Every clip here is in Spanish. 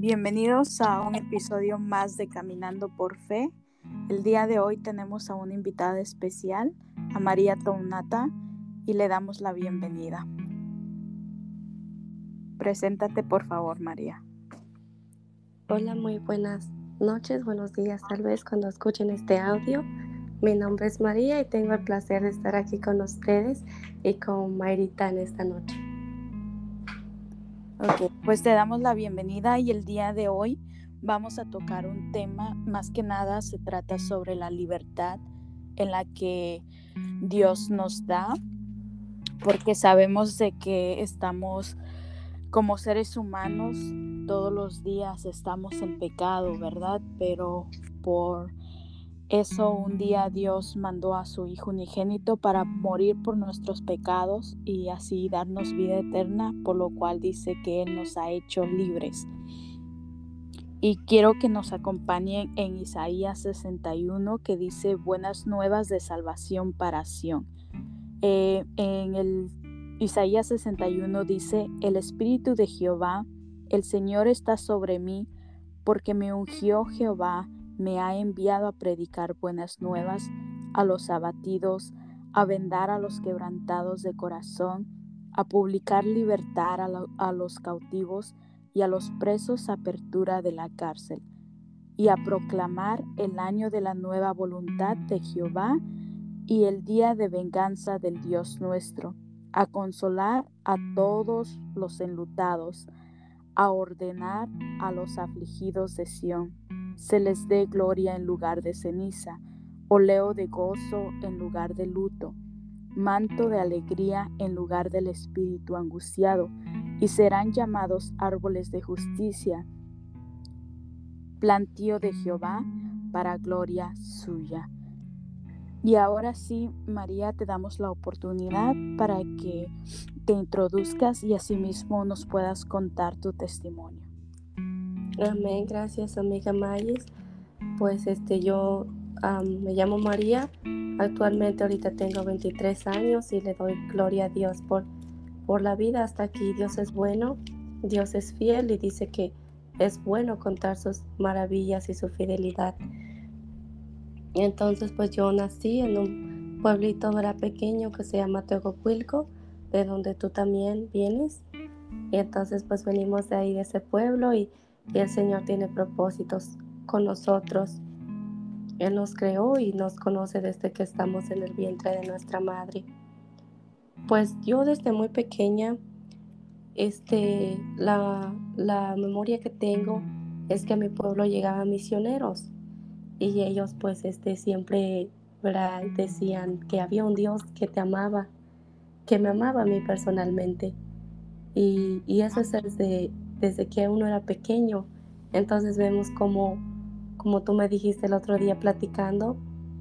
Bienvenidos a un episodio más de Caminando por Fe. El día de hoy tenemos a una invitada especial, a María Tonata, y le damos la bienvenida. Preséntate por favor, María. Hola, muy buenas noches, buenos días, tal vez cuando escuchen este audio. Mi nombre es María y tengo el placer de estar aquí con ustedes y con Mayrita en esta noche. Ok, pues te damos la bienvenida y el día de hoy vamos a tocar un tema, más que nada se trata sobre la libertad en la que Dios nos da, porque sabemos de que estamos como seres humanos todos los días estamos en pecado, ¿verdad? Pero por eso un día Dios mandó a su Hijo unigénito para morir por nuestros pecados y así darnos vida eterna, por lo cual dice que Él nos ha hecho libres. Y quiero que nos acompañen en Isaías 61 que dice buenas nuevas de salvación para Sión. Eh, en el Isaías 61 dice, el Espíritu de Jehová, el Señor está sobre mí, porque me ungió Jehová me ha enviado a predicar buenas nuevas a los abatidos, a vendar a los quebrantados de corazón, a publicar libertad a, los cautivos y a los presos apertura de la cárcel, y a proclamar el año de la nueva voluntad de Jehová y el día de venganza del Dios nuestro, a consolar a todos los enlutados, a ordenar a los afligidos de Sión se les dé gloria en lugar de ceniza, oleo de gozo en lugar de luto, manto de alegría en lugar del espíritu angustiado, y serán llamados árboles de justicia, plantío de Jehová para gloria suya. Y ahora sí, María, te damos la oportunidad para que te introduzcas y asimismo nos puedas contar tu testimonio. Amén, gracias amiga Mayes. Pues este yo me llamo María, actualmente ahorita tengo 23 años y le doy gloria a Dios por, por la vida hasta aquí. Dios es bueno, Dios es fiel y dice que es bueno contar sus maravillas y su fidelidad. Entonces pues yo nací en un pueblito era pequeño que se llama Teococuilco, de donde tú también vienes. Y entonces pues venimos de ahí de ese pueblo y y el Señor tiene propósitos con nosotros. Él nos creó y nos conoce desde que estamos en el vientre de nuestra madre. Pues yo desde muy pequeña, este, la, la memoria que tengo es que mi pueblo llegaban misioneros y ellos pues este, siempre decían que había un Dios que te amaba, que me amaba a mí personalmente. Y, y eso es desde, desde que uno era pequeño. Entonces vemos como, como tú me dijiste el otro día platicando,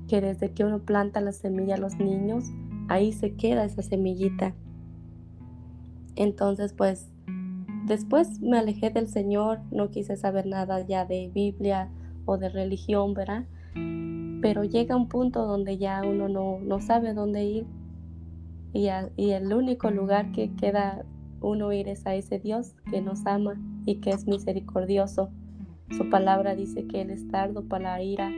que desde que uno planta la semilla a los niños, ahí se queda esa semillita. Entonces pues después me alejé del Señor, no quise saber nada ya de Biblia o de religión, ¿verdad? Pero llega un punto donde ya uno no, no sabe dónde ir y, y el único lugar que queda uno ir es a ese Dios que nos ama y que es misericordioso. Su palabra dice que Él es tardo para la ira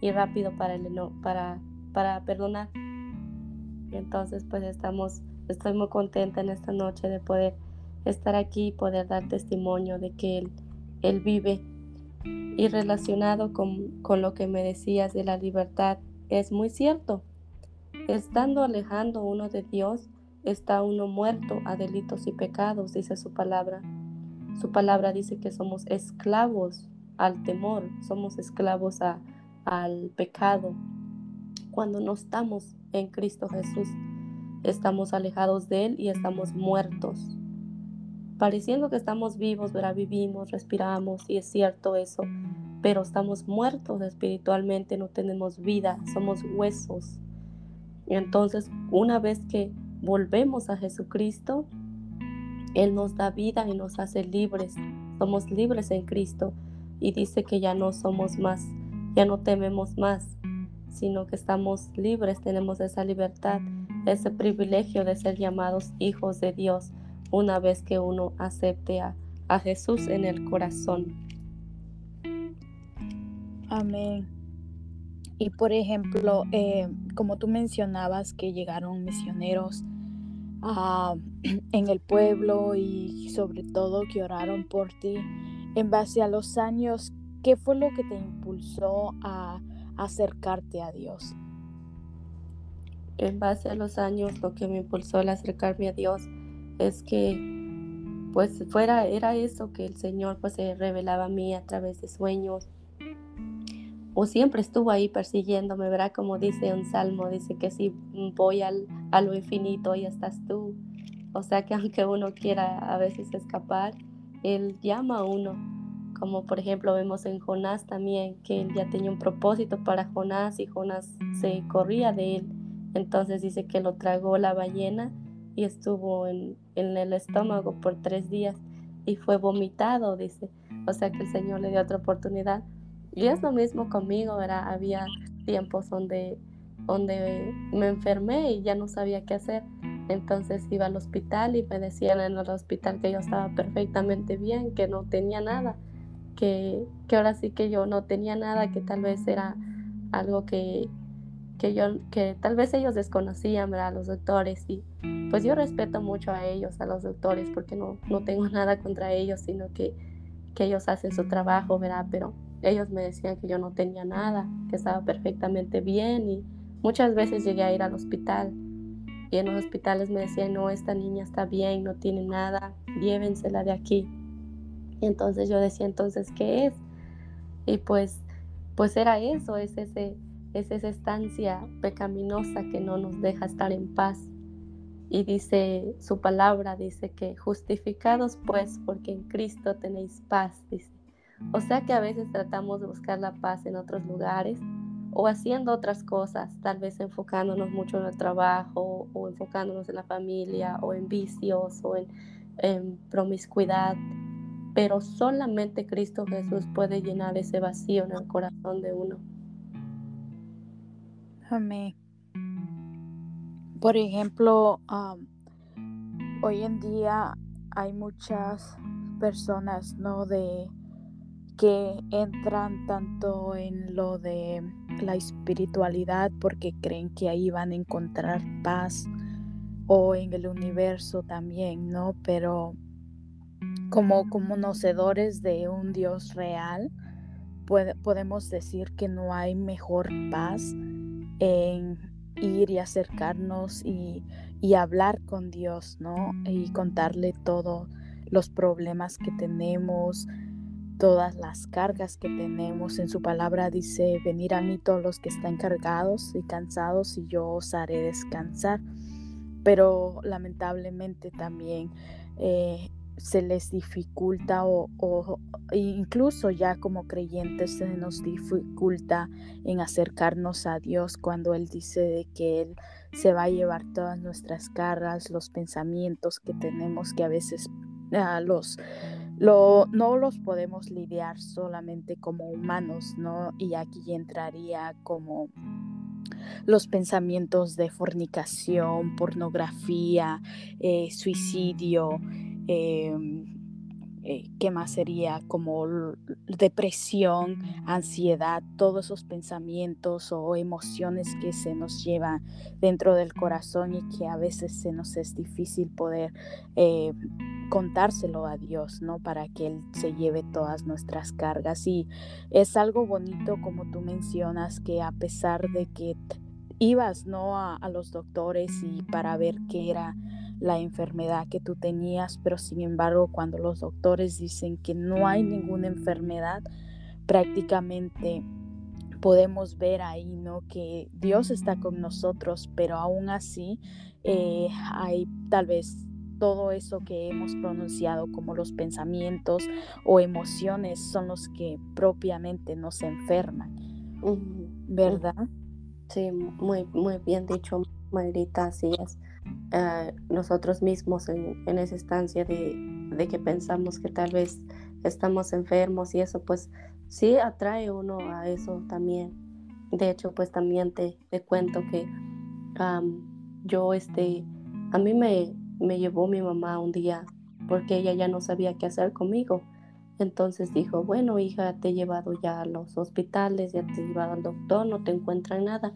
y rápido para, el para, para perdonar. Entonces, pues estamos, estoy muy contenta en esta noche de poder estar aquí y poder dar testimonio de que Él, él vive. Y relacionado con, con lo que me decías de la libertad, es muy cierto. Estando alejando uno de Dios, está uno muerto a delitos y pecados, dice su palabra. Su palabra dice que somos esclavos al temor, somos esclavos a, al pecado. Cuando no estamos en Cristo Jesús, estamos alejados de Él y estamos muertos. Pareciendo que estamos vivos, ¿verdad? vivimos, respiramos y es cierto eso, pero estamos muertos espiritualmente, no tenemos vida, somos huesos. Entonces, una vez que volvemos a Jesucristo, Él nos da vida y nos hace libres. Somos libres en Cristo y dice que ya no somos más, ya no tememos más, sino que estamos libres, tenemos esa libertad, ese privilegio de ser llamados hijos de Dios una vez que uno acepte a, a Jesús en el corazón. Amén. Y por ejemplo, eh, como tú mencionabas que llegaron misioneros ah, en el pueblo y sobre todo que oraron por ti, en base a los años, ¿qué fue lo que te impulsó a acercarte a Dios? En base a los años, lo que me impulsó a acercarme a Dios es que pues fuera era eso que el Señor pues se revelaba a mí a través de sueños o siempre estuvo ahí persiguiéndome, ¿verdad? Como dice un salmo, dice que si voy al, a lo infinito, ahí estás tú. O sea que aunque uno quiera a veces escapar, Él llama a uno. Como por ejemplo vemos en Jonás también, que Él ya tenía un propósito para Jonás y Jonás se corría de Él. Entonces dice que lo tragó la ballena y estuvo en, en el estómago por tres días y fue vomitado, dice. O sea que el Señor le dio otra oportunidad y es lo mismo conmigo, ¿verdad? Había tiempos donde, donde me enfermé y ya no sabía qué hacer. Entonces iba al hospital y me decían en el hospital que yo estaba perfectamente bien, que no tenía nada, que, que ahora sí que yo no tenía nada, que tal vez era algo que, que yo, que tal vez ellos desconocían, ¿verdad? Los doctores y pues yo respeto mucho a ellos, a los doctores, porque no, no tengo nada contra ellos, sino que, que ellos hacen su trabajo, ¿verdad? Pero ellos me decían que yo no tenía nada, que estaba perfectamente bien y muchas veces llegué a ir al hospital y en los hospitales me decían, no, esta niña está bien, no tiene nada, llévensela de aquí. Y entonces yo decía, entonces, ¿qué es? Y pues, pues era eso, es, ese, es esa estancia pecaminosa que no nos deja estar en paz. Y dice su palabra, dice que justificados pues porque en Cristo tenéis paz, dice o sea que a veces tratamos de buscar la paz en otros lugares o haciendo otras cosas, tal vez enfocándonos mucho en el trabajo o enfocándonos en la familia o en vicios o en, promiscuidad, pero solamente Cristo Jesús puede llenar ese vacío en el corazón de uno. Amén. Por ejemplo, hoy en día hay muchas personas, ¿no? De que entran tanto en lo de la espiritualidad porque creen que ahí van a encontrar paz o en el universo también, ¿no? Pero como conocedores de un Dios real, podemos decir que no hay mejor paz en ir y acercarnos y, y hablar con Dios, ¿no? Y contarle todos los problemas que tenemos, todas las cargas que tenemos. En su palabra dice, venir a mí todos los que están cargados y cansados y yo os haré descansar. Pero lamentablemente también eh, se les dificulta o, incluso ya como creyentes se nos dificulta en acercarnos a Dios cuando Él dice de que Él se va a llevar todas nuestras cargas, los pensamientos que tenemos que a veces a los lo, no los podemos lidiar solamente como humanos, ¿no? Y aquí entraría como los pensamientos de fornicación, pornografía, eh, suicidio, em, eh, ¿qué más sería? Como depresión, ansiedad, todos esos pensamientos o emociones que se nos llevan dentro del corazón y que a veces se nos es difícil poder eh, contárselo a Dios, ¿no? Para que Él se lleve todas nuestras cargas. Y es algo bonito, como tú mencionas, que a pesar de que ibas, ¿no? A, a los doctores y para ver qué era la enfermedad que tú tenías, pero sin embargo cuando los doctores dicen que no hay ninguna enfermedad, prácticamente podemos ver ahí, ¿no? Que Dios está con nosotros, pero aún así eh, hay tal vez todo eso que hemos pronunciado como los pensamientos o emociones son los que propiamente nos enferman, ¿verdad? Sí, muy, muy bien dicho, Mayrita, así es. Eh, nosotros mismos en, esa estancia de, que pensamos que tal vez estamos enfermos y eso pues sí atrae uno a eso también. De hecho pues también te, cuento que yo este, a mí me, me llevó mi mamá un día porque ella ya no sabía qué hacer conmigo Entonces dijo, bueno, hija, te he llevado ya a los hospitales, ya te he llevado al doctor, no te encuentran nada.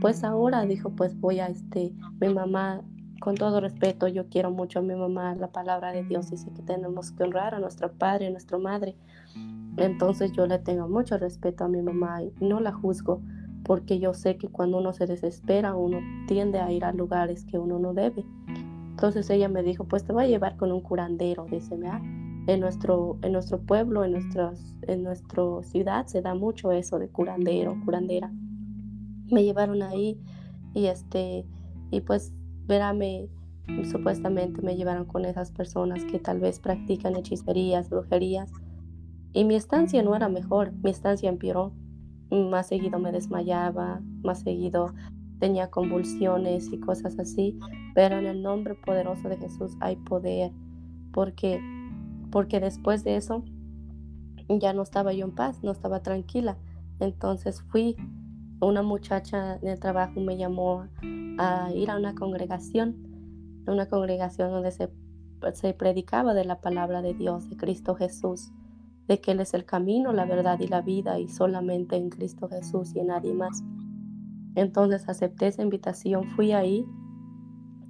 Pues ahora dijo, pues voy a este, mi mamá, con todo respeto, yo quiero mucho a mi mamá, la palabra de Dios dice que tenemos que honrar a nuestro padre, a nuestra madre. Entonces yo le tengo mucho respeto a mi mamá y no la juzgo, porque yo sé que cuando uno se desespera, uno tiende a ir a lugares que uno no debe. Entonces ella me dijo, pues te voy a llevar con un curandero, dice, ¿verdad? en nuestro, en nuestro pueblo, en, nuestras, en nuestra ciudad se da mucho eso de curandero, curandera. Me llevaron ahí y este, y pues verame, supuestamente me llevaron con esas personas que tal vez practican hechicerías, brujerías. Y mi estancia no era mejor, mi estancia empeoró. Más seguido me desmayaba, más seguido tenía convulsiones y cosas así. Pero en el nombre poderoso de Jesús hay poder, porque porque después de eso ya no estaba yo en paz, no estaba tranquila. Entonces fui, una muchacha en el trabajo me llamó a ir a una congregación, una congregación donde se, predicaba de la palabra de Dios, de Cristo Jesús, de que Él es el camino, la verdad y la vida y solamente en Cristo Jesús y en nadie más. Entonces acepté esa invitación, fui ahí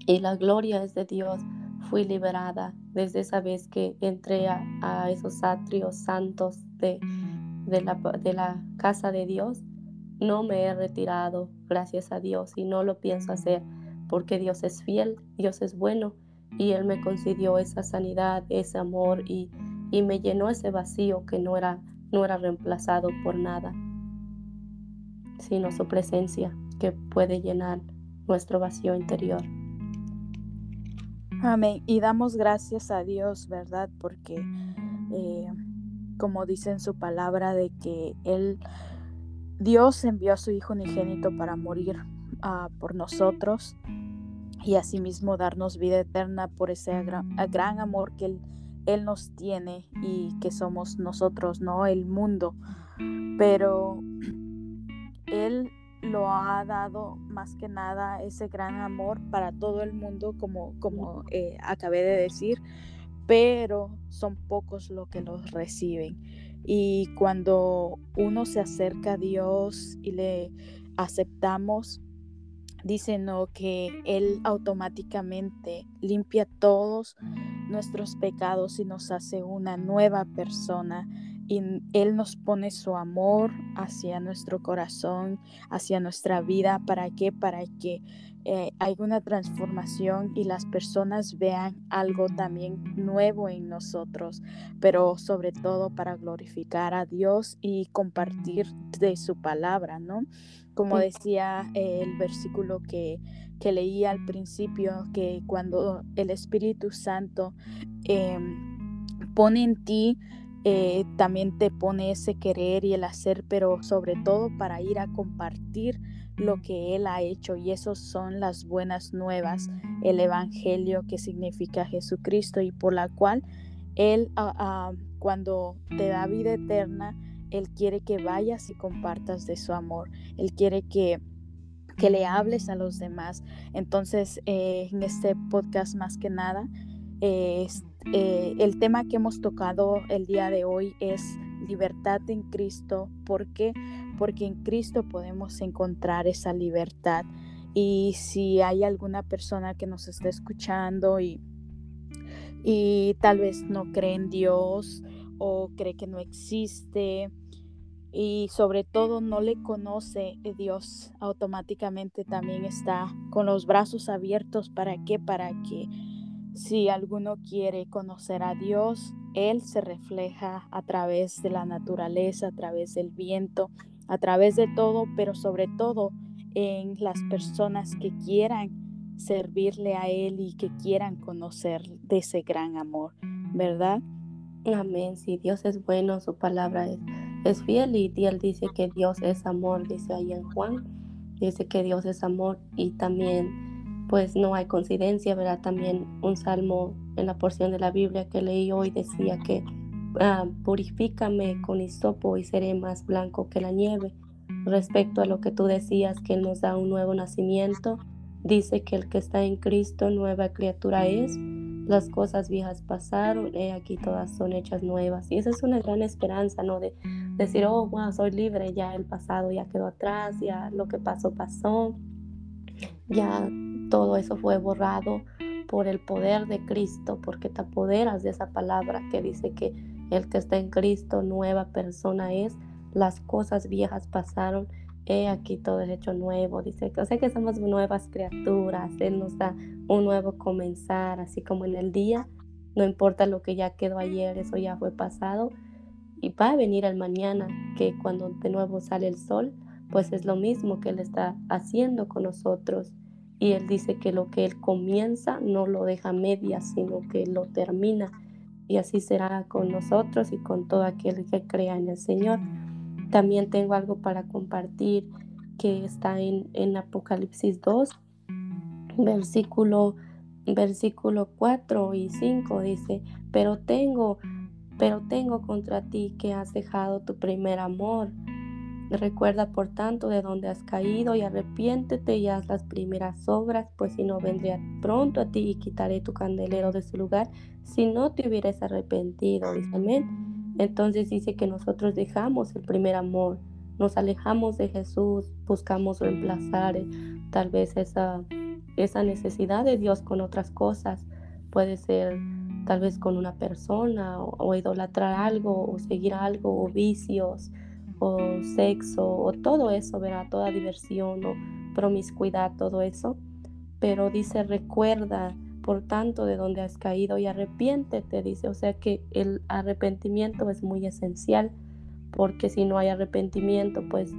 y la gloria es de Dios fui liberada desde esa vez que entré a, esos atrios santos de la casa de Dios. No me he retirado, gracias a Dios, y no lo pienso hacer porque Dios es fiel, Dios es bueno y Él me concedió esa sanidad, ese amor y, y me llenó ese vacío que no era, no era reemplazado por nada, sino su presencia que puede llenar nuestro vacío interior. Amén. Y damos gracias a Dios, ¿verdad? Porque, eh, como dice en su palabra, de que Él, Dios envió a su Hijo unigénito para morir uh, por nosotros y asimismo darnos vida eterna por ese gran, amor que él, nos tiene y que somos nosotros, no el mundo. Pero Él lo ha dado más que nada ese gran amor para todo el mundo, como, como eh, acabé de decir, pero son pocos los que los reciben. Y cuando uno se acerca a Dios y le aceptamos, dicen que Él automáticamente limpia todos nuestros pecados y nos hace una nueva persona y Él nos pone su amor hacia nuestro corazón, hacia nuestra vida. ¿Para qué? Para que eh, haya una transformación y las personas vean algo también nuevo en nosotros, pero sobre todo para glorificar a Dios y compartir de su palabra, ¿no? Como decía eh, el versículo que, que leí al principio, que cuando el Espíritu Santo em, pone en ti eh, también te pone ese querer y el hacer, pero sobre todo para ir a compartir lo que Él ha hecho y esos son las buenas nuevas, el Evangelio que significa Jesucristo y por la cual Él ah, cuando te da vida eterna, Él quiere que vayas y compartas de su amor, Él quiere que que le hables a los demás. Entonces, eh, en este podcast más que nada, eh, eh, el tema que hemos tocado el día de hoy es libertad en Cristo. ¿Por qué? Porque en Cristo podemos encontrar esa libertad. Y si hay alguna persona que nos está escuchando y, y tal vez no cree en Dios o cree que no existe y sobre todo no le conoce, eh, Dios automáticamente también está con los brazos abiertos. ¿Para qué? Para que si alguno quiere conocer a Dios, Él se refleja a través de la naturaleza, a través del viento, a través de todo, pero sobre todo en las personas que quieran servirle a Él y que quieran conocer de ese gran amor, ¿verdad? Amén. Si Dios es bueno, su palabra es, es fiel y Él dice que Dios es amor, dice ahí en Juan, dice que Dios es amor y también pues no hay coincidencia, ¿verdad? También un salmo en la porción de la Biblia que leí hoy decía que ah, purifícame con hisopo y seré más blanco que la nieve. Respecto a lo que tú decías, que Él nos da un nuevo nacimiento, dice que el que está en Cristo, nueva criatura es, las cosas viejas pasaron, y aquí todas son hechas nuevas. Y esa es una gran esperanza, ¿no? De decir, oh, wow, soy libre, ya el pasado ya quedó atrás, ya lo que pasó, pasó, ya todo eso fue borrado por el poder de Cristo, porque te apoderas de esa palabra que dice que el que está en Cristo, nueva persona es, las cosas viejas pasaron, he aquí todo es hecho nuevo, dice. Que, o sea que somos nuevas criaturas, Él nos da un nuevo comenzar, así como en el día, no importa lo que ya quedó ayer, eso ya fue pasado, y va a venir el mañana, que cuando de nuevo sale el sol, pues es lo mismo que Él está haciendo con nosotros. Y Él dice que lo que Él comienza no lo deja media, sino que lo termina. Y así será con nosotros y con todo aquel que crea en el Señor. También tengo algo para compartir que está en, en Apocalipsis 2, versículo, versículo 4 y 5 dice, pero tengo pero tengo contra ti que has dejado tu primer amor. Recuerda por tanto de dónde has caído y arrepiéntete y haz las primeras obras, pues si no vendré pronto a ti y quitaré tu candelero de su lugar, si no te hubieras arrepentido. Amén. Entonces dice que nosotros dejamos el primer amor, nos alejamos de Jesús, buscamos reemplazar eh, tal vez esa, esa necesidad de Dios con otras cosas. Puede ser tal vez con una persona o, idolatrar algo o seguir algo o vicios o sexo o todo eso, verá, toda diversión o promiscuidad, todo eso. Pero dice, recuerda, por tanto, de donde has caído y arrepiéntete, dice. O sea que el arrepentimiento es muy esencial, porque si no hay arrepentimiento, pues,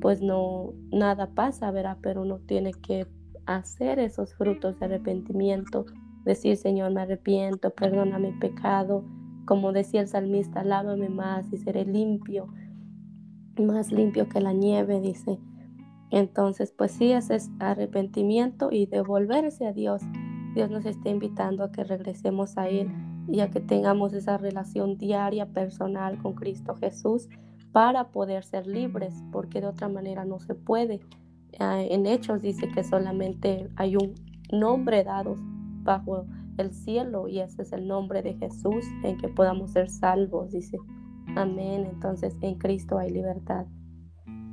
pues no, nada pasa, verá, pero uno tiene que hacer esos frutos de arrepentimiento decir, Señor, me arrepiento, perdona mi pecado. Como decía el salmista, lávame más y seré limpio, más limpio que la nieve, dice. Entonces, pues sí, ese es arrepentimiento y devolverse a Dios. Dios nos está invitando a que regresemos a Él y a que tengamos esa relación diaria, personal con Cristo Jesús para poder ser libres, porque de otra manera no se puede. Ah, en Hechos dice que solamente hay un nombre dado bajo el cielo y ese es el nombre de Jesús en que podamos ser salvos, dice. Amén. Entonces en Cristo hay libertad.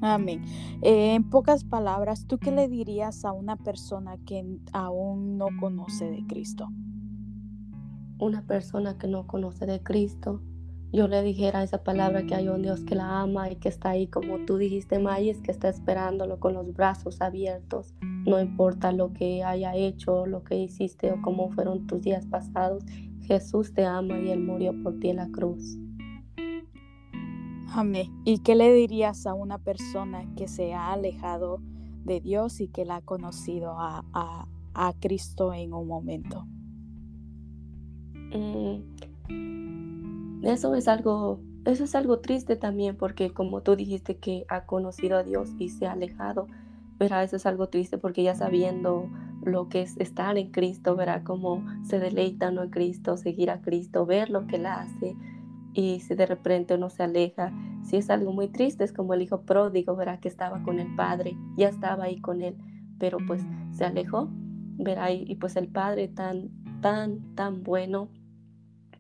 Amén. Eh, en pocas palabras, ¿tú qué le dirías a una persona que aún no conoce de Cristo? Una persona que no conoce de Cristo, yo le dijera esa palabra que hay un Dios que la ama y que está ahí, como tú dijiste, Mayes, que está esperándolo con los brazos abiertos. No importa lo que haya hecho, lo que hiciste o cómo fueron tus días pasados, Jesús te ama y Él murió por ti en la cruz. Amén. ¿Y qué le dirías a una persona que se ha alejado de Dios y que la ha conocido a, a, Cristo en un momento? Mm, eso es algo, eso es algo triste también porque como tú dijiste que ha conocido a Dios y se ha alejado, verá, eso es algo triste porque ya sabiendo lo que es estar en Cristo, verá cómo se deleita en Cristo, seguir a Cristo, ver lo que Él hace y si de repente uno se aleja, si es algo muy triste, es como el hijo pródigo, verá que estaba con el Padre, ya estaba ahí con Él, pero pues se alejó, verá, y, y pues el Padre tan, tan, tan bueno,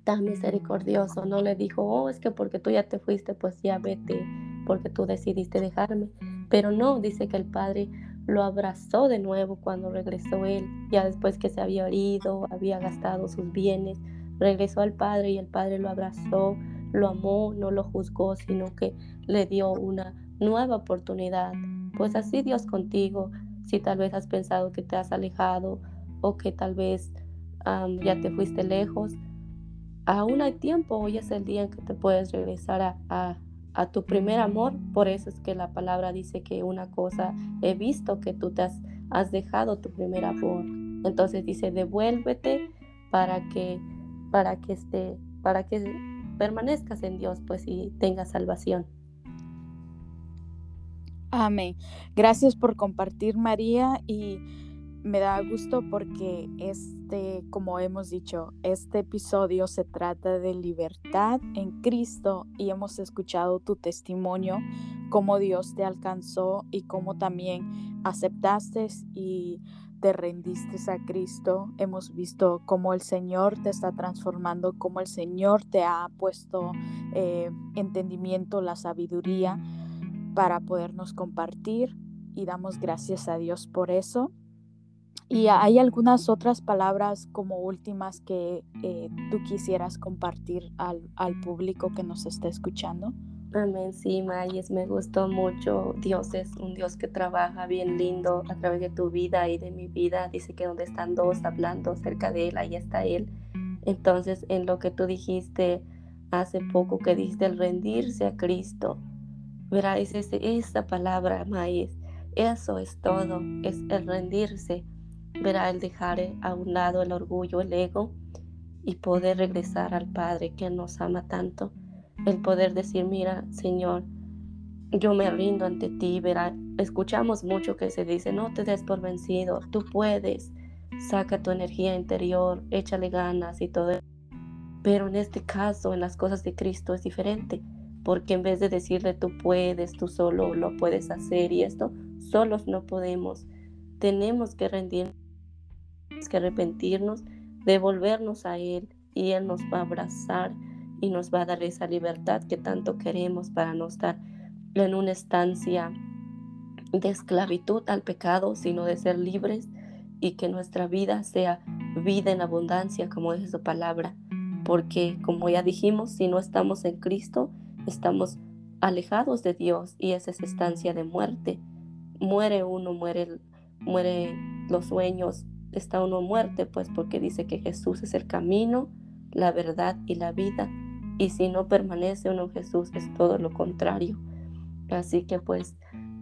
tan misericordioso, no le dijo, oh, es que porque tú ya te fuiste, pues ya vete, porque tú decidiste dejarme. Pero no, dice que el padre lo abrazó de nuevo cuando regresó él, ya después que se había herido, había gastado sus bienes, regresó al padre y el padre lo abrazó, lo amó, no lo juzgó, sino que le dio una nueva oportunidad. Pues así Dios contigo, si tal vez has pensado que te has alejado o que tal vez ya te fuiste lejos, aún hay tiempo, hoy es el día en que te puedes regresar a, tu primer amor. Por eso es que la palabra dice que una cosa he visto que tú has, has dejado tu primer amor. Entonces dice, devuélvete para que, para que, esté, para que permanezcas en Dios pues y tengas salvación. Amén. Gracias por compartir María y me da gusto porque este, como hemos dicho, este episodio se trata de libertad en Cristo y hemos escuchado tu testimonio, cómo Dios te alcanzó y cómo también aceptaste y te rendiste a Cristo, hemos visto cómo el Señor te está transformando, cómo el Señor te ha puesto eh, entendimiento, la sabiduría para podernos compartir y damos gracias a Dios por eso. Y hay algunas otras palabras como últimas que eh, tú quisieras compartir al, al, público que nos está escuchando. Amén, sí, Mayes, me gustó mucho. Dios es un Dios que trabaja bien lindo a través de tu vida y de mi vida. Dice que donde están dos hablando cerca de Él, ahí está Él. Entonces, en lo que tú dijiste hace poco, que dijiste el rendirse a Cristo, verá, es esa palabra, Mayes. Eso es todo, es el rendirse verá el dejar a un lado el orgullo, el ego y poder regresar al Padre que nos ama tanto. El poder decir, mira, Señor, yo me rindo ante ti, verá. Escuchamos mucho que se dice, no te des por vencido, tú puedes, saca tu energía interior, échale ganas y todo. Pero en este caso, en las cosas de Cristo es diferente, porque en vez de decirle tú puedes, tú solo lo puedes hacer y esto, solos no podemos. Tenemos que rendir que arrepentirnos, devolvernos a Él y Él nos va a abrazar y nos va a dar esa libertad que tanto queremos para no estar en una estancia de esclavitud al pecado, sino de ser libres y que nuestra vida sea vida en abundancia, como es su palabra. Porque, como ya dijimos, si no estamos en Cristo, estamos alejados de Dios y es esa estancia de muerte. Muere uno, muere, muere los sueños, está uno muerte, pues porque dice que Jesús es el camino, la verdad y la vida. Y si no permanece uno en Jesús es todo lo contrario. Así que pues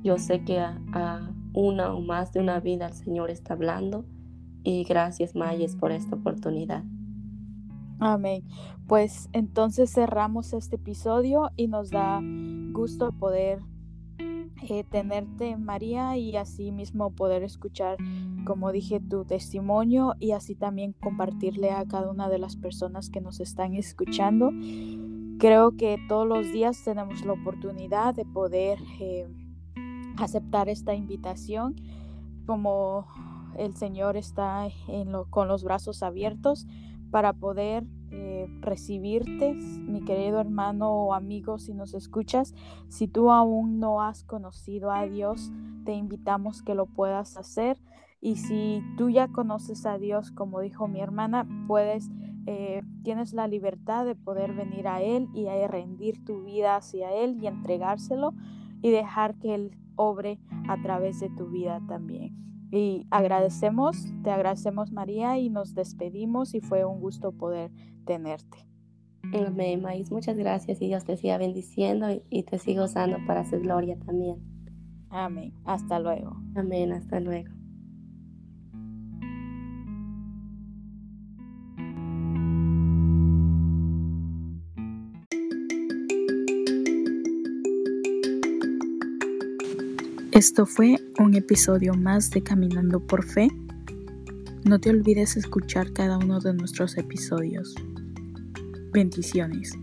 yo sé que a, una o más de una vida el Señor está hablando. Y gracias Mayes por esta oportunidad. Amén. Pues entonces cerramos este episodio y nos da gusto poder eh, tenerte, María, y así mismo poder escuchar, como dije, tu testimonio y así también compartirle a cada una de las personas que nos están escuchando. Creo que todos los días tenemos la oportunidad de poder eh, aceptar esta invitación como el Señor está en lo, con los brazos abiertos para poder eh, recibirte, mi querido hermano o amigo, si nos escuchas. Si tú aún no has conocido a Dios, te invitamos que lo puedas hacer. Y si tú ya conoces a Dios, como dijo mi hermana, puedes, eh, tienes la libertad de poder venir a Él y rendir tu vida hacia Él y entregárselo y dejar que Él obre a través de tu vida también. Y agradecemos, te agradecemos María y nos despedimos y fue un gusto poder tenerte. Amén, Maíz, muchas gracias y Dios te siga bendiciendo y te siga usando para su gloria también. Amén, hasta luego. Amén, hasta luego. Esto fue un episodio más de Caminando por Fe. No te olvides escuchar cada uno de nuestros episodios. Bendiciones.